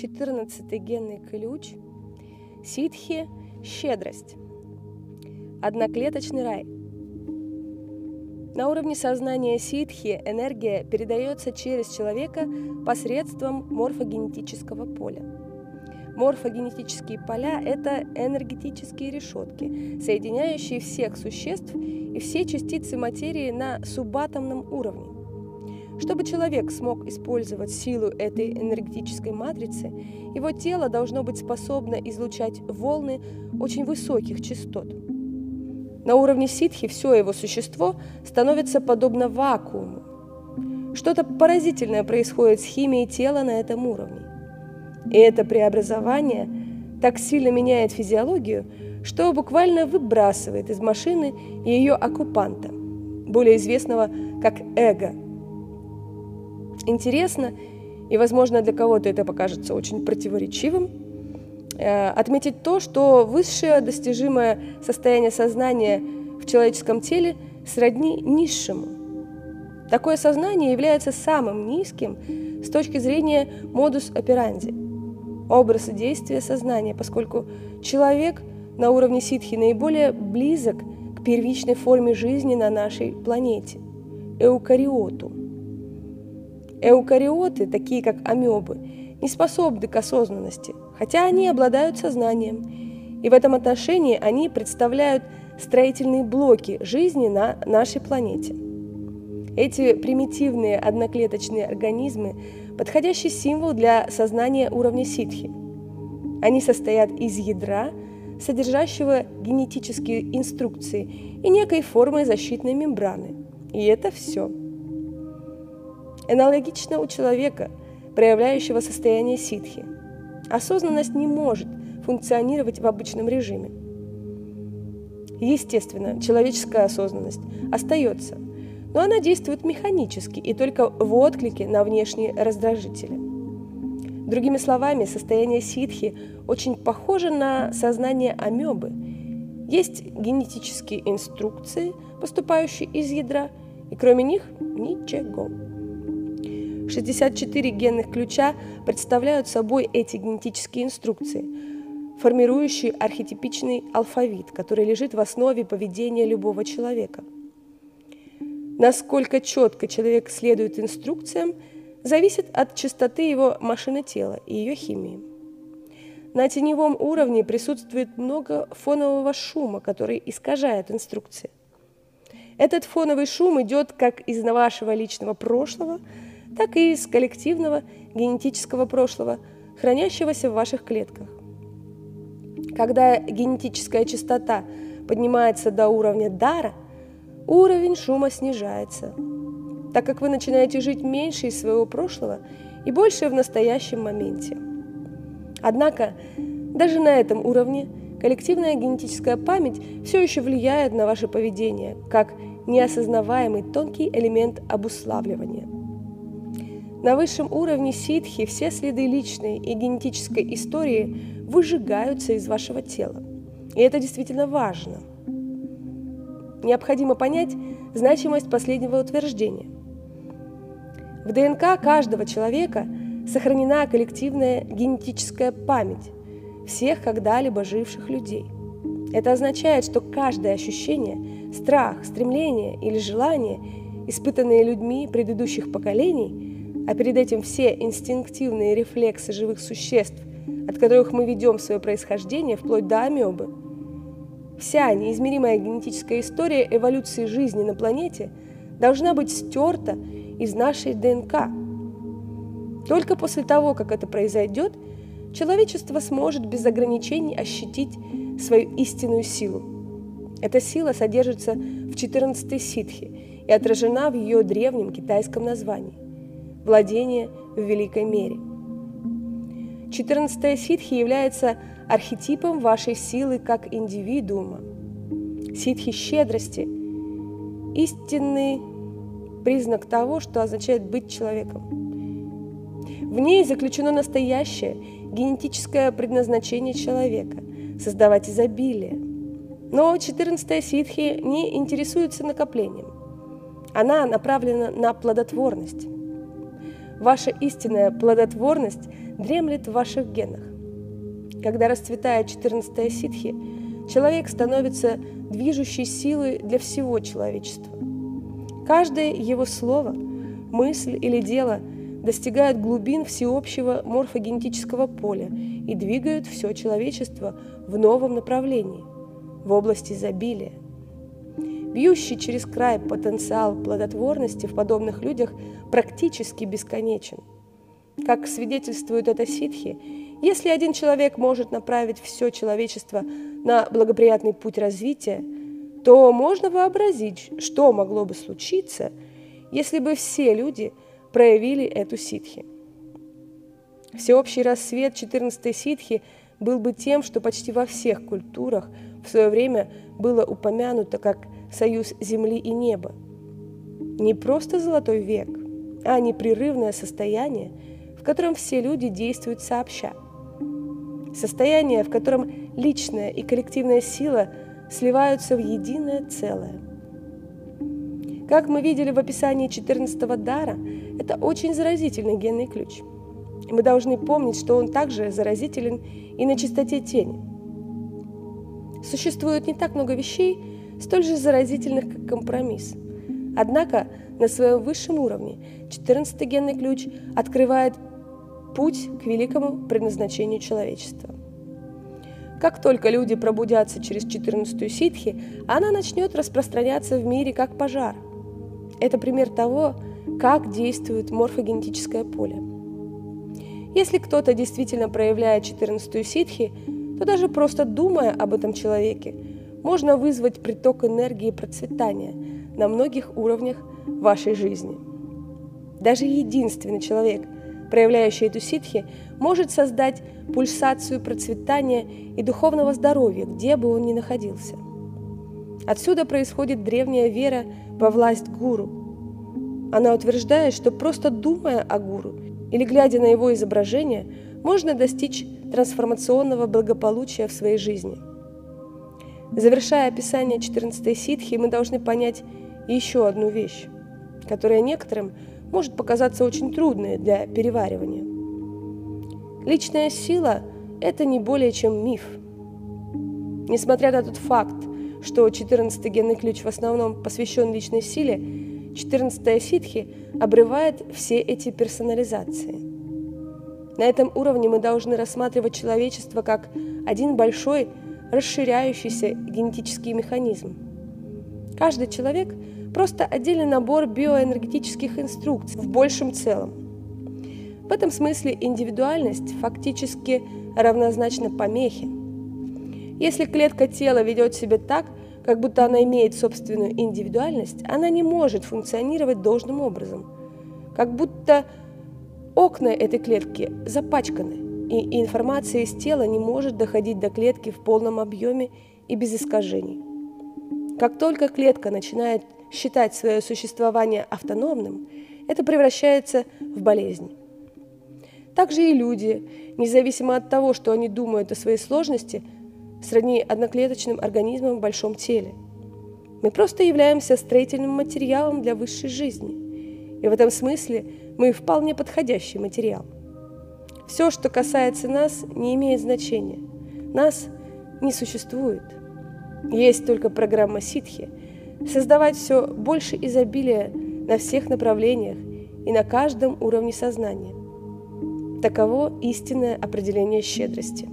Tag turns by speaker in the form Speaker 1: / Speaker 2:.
Speaker 1: 14 генный ключ Ситхи – щедрость. Одноклеточный рай. На уровне сознания ситхи энергия передается через человека посредством морфогенетического поля. Морфогенетические поля – это энергетические решетки, соединяющие всех существ и все частицы материи на субатомном уровне. Чтобы человек смог использовать силу этой энергетической матрицы, его тело должно быть способно излучать волны очень высоких частот. На уровне ситхи все его существо становится подобно вакууму. Что-то поразительное происходит с химией тела на этом уровне. И это преобразование так сильно меняет физиологию, что буквально выбрасывает из машины ее оккупанта, более известного как эго – интересно, и, возможно, для кого-то это покажется очень противоречивым, э, отметить то, что высшее достижимое состояние сознания в человеческом теле сродни низшему. Такое сознание является самым низким с точки зрения модус операнди, образа действия сознания, поскольку человек на уровне ситхи наиболее близок к первичной форме жизни на нашей планете – эукариоту – Эукариоты, такие как амебы, не способны к осознанности, хотя они обладают сознанием. И в этом отношении они представляют строительные блоки жизни на нашей планете. Эти примитивные одноклеточные организмы – подходящий символ для сознания уровня ситхи. Они состоят из ядра, содержащего генетические инструкции и некой формы защитной мембраны. И это все – аналогично у человека, проявляющего состояние ситхи. Осознанность не может функционировать в обычном режиме. Естественно, человеческая осознанность остается, но она действует механически и только в отклике на внешние раздражители. Другими словами, состояние ситхи очень похоже на сознание амебы. Есть генетические инструкции, поступающие из ядра, и кроме них ничего. 64 генных ключа представляют собой эти генетические инструкции, формирующие архетипичный алфавит, который лежит в основе поведения любого человека. Насколько четко человек следует инструкциям, зависит от частоты его машины тела и ее химии. На теневом уровне присутствует много фонового шума, который искажает инструкции. Этот фоновый шум идет как из вашего личного прошлого – так и из коллективного генетического прошлого, хранящегося в ваших клетках. Когда генетическая частота поднимается до уровня дара, уровень шума снижается, так как вы начинаете жить меньше из своего прошлого и больше в настоящем моменте. Однако даже на этом уровне коллективная генетическая память все еще влияет на ваше поведение как неосознаваемый тонкий элемент обуславливания – на высшем уровне ситхи все следы личной и генетической истории выжигаются из вашего тела. И это действительно важно. Необходимо понять значимость последнего утверждения. В ДНК каждого человека сохранена коллективная генетическая память всех когда-либо живших людей. Это означает, что каждое ощущение, страх, стремление или желание, испытанные людьми предыдущих поколений – а перед этим все инстинктивные рефлексы живых существ, от которых мы ведем свое происхождение, вплоть до амебы. Вся неизмеримая генетическая история эволюции жизни на планете должна быть стерта из нашей ДНК. Только после того, как это произойдет, человечество сможет без ограничений ощутить свою истинную силу. Эта сила содержится в 14-й ситхе и отражена в ее древнем китайском названии владение в великой мере. 14 ситхи является архетипом вашей силы как индивидуума. Ситхи щедрости – истинный признак того, что означает быть человеком. В ней заключено настоящее генетическое предназначение человека – создавать изобилие. Но 14 ситхи не интересуется накоплением. Она направлена на плодотворность. Ваша истинная плодотворность дремлет в ваших генах. Когда расцветает 14 ситхи, человек становится движущей силой для всего человечества. Каждое его слово, мысль или дело достигают глубин всеобщего морфогенетического поля и двигают все человечество в новом направлении, в области изобилия. Бьющий через край потенциал плодотворности в подобных людях практически бесконечен. Как свидетельствуют это ситхи, если один человек может направить все человечество на благоприятный путь развития, то можно вообразить, что могло бы случиться, если бы все люди проявили эту ситхи. Всеобщий рассвет 14 ситхи был бы тем, что почти во всех культурах в свое время было упомянуто как союз земли и неба. Не просто золотой век, а непрерывное состояние, в котором все люди действуют сообща. Состояние, в котором личная и коллективная сила сливаются в единое целое. Как мы видели в описании 14-го дара, это очень заразительный генный ключ. Мы должны помнить, что он также заразителен и на чистоте тени. Существует не так много вещей, столь же заразительных, как компромисс. Однако на своем высшем уровне 14-й генный ключ открывает путь к великому предназначению человечества. Как только люди пробудятся через 14-ю ситхи, она начнет распространяться в мире как пожар. Это пример того, как действует морфогенетическое поле. Если кто-то действительно проявляет 14-ю ситхи, то даже просто думая об этом человеке, можно вызвать приток энергии процветания на многих уровнях вашей жизни. Даже единственный человек, проявляющий эту ситхи, может создать пульсацию процветания и духовного здоровья, где бы он ни находился. Отсюда происходит древняя вера во власть гуру. Она утверждает, что просто думая о гуру или глядя на его изображение, можно достичь трансформационного благополучия в своей жизни – Завершая описание 14 ситхи, мы должны понять еще одну вещь, которая некоторым может показаться очень трудной для переваривания. Личная сила – это не более чем миф. Несмотря на тот факт, что 14 генный ключ в основном посвящен личной силе, 14 ситхи обрывает все эти персонализации. На этом уровне мы должны рассматривать человечество как один большой расширяющийся генетический механизм. Каждый человек – просто отдельный набор биоэнергетических инструкций в большем целом. В этом смысле индивидуальность фактически равнозначна помехе. Если клетка тела ведет себя так, как будто она имеет собственную индивидуальность, она не может функционировать должным образом, как будто окна этой клетки запачканы – и информация из тела не может доходить до клетки в полном объеме и без искажений. Как только клетка начинает считать свое существование автономным, это превращается в болезнь. Также и люди, независимо от того, что они думают о своей сложности, сродни одноклеточным организмам в большом теле. Мы просто являемся строительным материалом для высшей жизни. И в этом смысле мы вполне подходящий материал – все, что касается нас, не имеет значения. Нас не существует. Есть только программа ситхи – создавать все больше изобилия на всех направлениях и на каждом уровне сознания. Таково истинное определение щедрости.